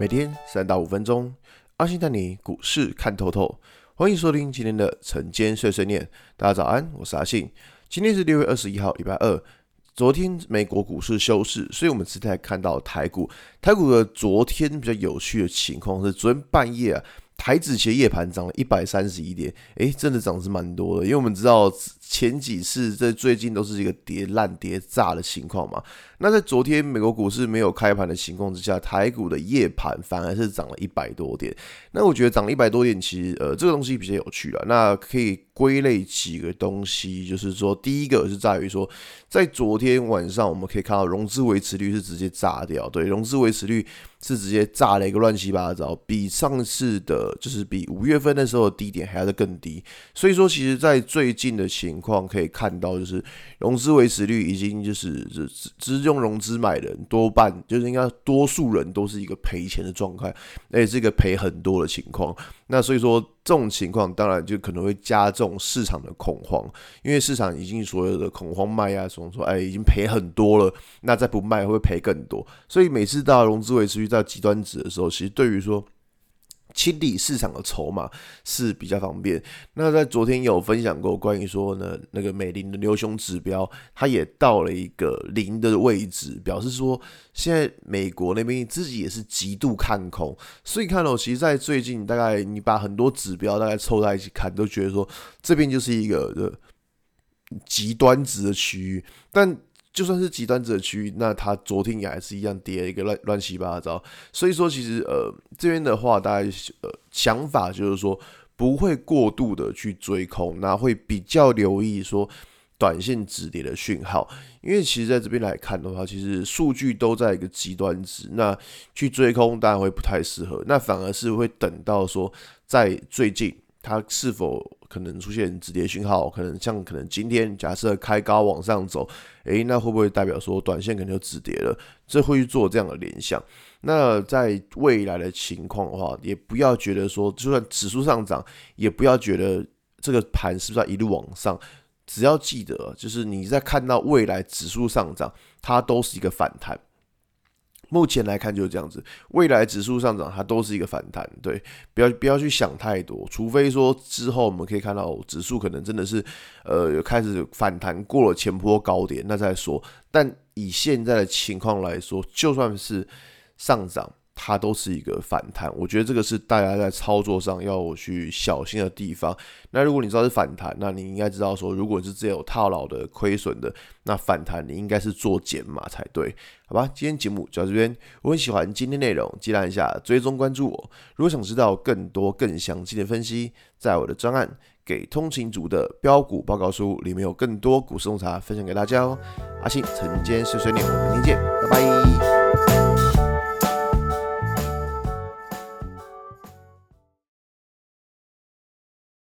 每天三到五分钟，阿信带你股市看透透。欢迎收听今天的晨间碎碎念。大家早安，我是阿信。今天是六月二十一号，礼拜二。昨天美国股市休市，所以我们只在看到台股。台股的昨天比较有趣的情况是，昨天半夜啊，台指期夜盘涨了一百三十一点，诶，真的涨是蛮多的。因为我们知道前几次在最近都是一个跌烂跌炸的情况嘛。那在昨天美国股市没有开盘的情况之下，台股的夜盘反而是涨了一百多点。那我觉得涨了一百多点，其实呃这个东西比较有趣了。那可以归类几个东西，就是说第一个是在于说，在昨天晚上我们可以看到融资维持率是直接炸掉，对，融资维持率是直接炸了一个乱七八糟，比上次的，就是比五月份那时候的低点还要再更低。所以说，其实在最近的情况可以看到，就是融资维持率已经就是只只用融资买人多半就是应该多数人都是一个赔钱的状态，而且是一个赔很多的情况。那所以说这种情况当然就可能会加重市场的恐慌，因为市场已经所有的恐慌卖压，所以说哎已经赔很多了，那再不卖会赔更多。所以每次到融资维持率到极端值的时候，其实对于说。清理市场的筹码是比较方便。那在昨天有分享过关于说呢，那个美林的牛熊指标，它也到了一个零的位置，表示说现在美国那边自己也是极度看空。所以看到，其实，在最近大概你把很多指标大概凑在一起看，都觉得说这边就是一个的极端值的区域，但。就算是极端值区域，那它昨天也还是一样跌一个乱乱七八糟。所以说，其实呃这边的话，大家呃想法就是说不会过度的去追空，那会比较留意说短线止跌的讯号。因为其实在这边来看的话，其实数据都在一个极端值，那去追空当然会不太适合，那反而是会等到说在最近。它是否可能出现止跌讯号？可能像可能今天假设开高往上走，诶，那会不会代表说短线可能就止跌了？这会去做这样的联想。那在未来的情况的话，也不要觉得说，就算指数上涨，也不要觉得这个盘是不是要一路往上。只要记得，就是你在看到未来指数上涨，它都是一个反弹。目前来看就是这样子，未来指数上涨它都是一个反弹，对，不要不要去想太多，除非说之后我们可以看到指数可能真的是，呃，有开始反弹过了前坡高点，那再说。但以现在的情况来说，就算是上涨。它都是一个反弹，我觉得这个是大家在操作上要去小心的地方。那如果你知道是反弹，那你应该知道说，如果是只有套牢的、亏损的，那反弹你应该是做减码才对，好吧？今天节目就到这边，我很喜欢今天内容，记得一下追踪关注我。如果想知道更多更详细的分析，在我的专案给通勤族的标股报告书里面有更多股市洞察分享给大家哦。阿信晨间碎碎念，我们明天见，拜拜。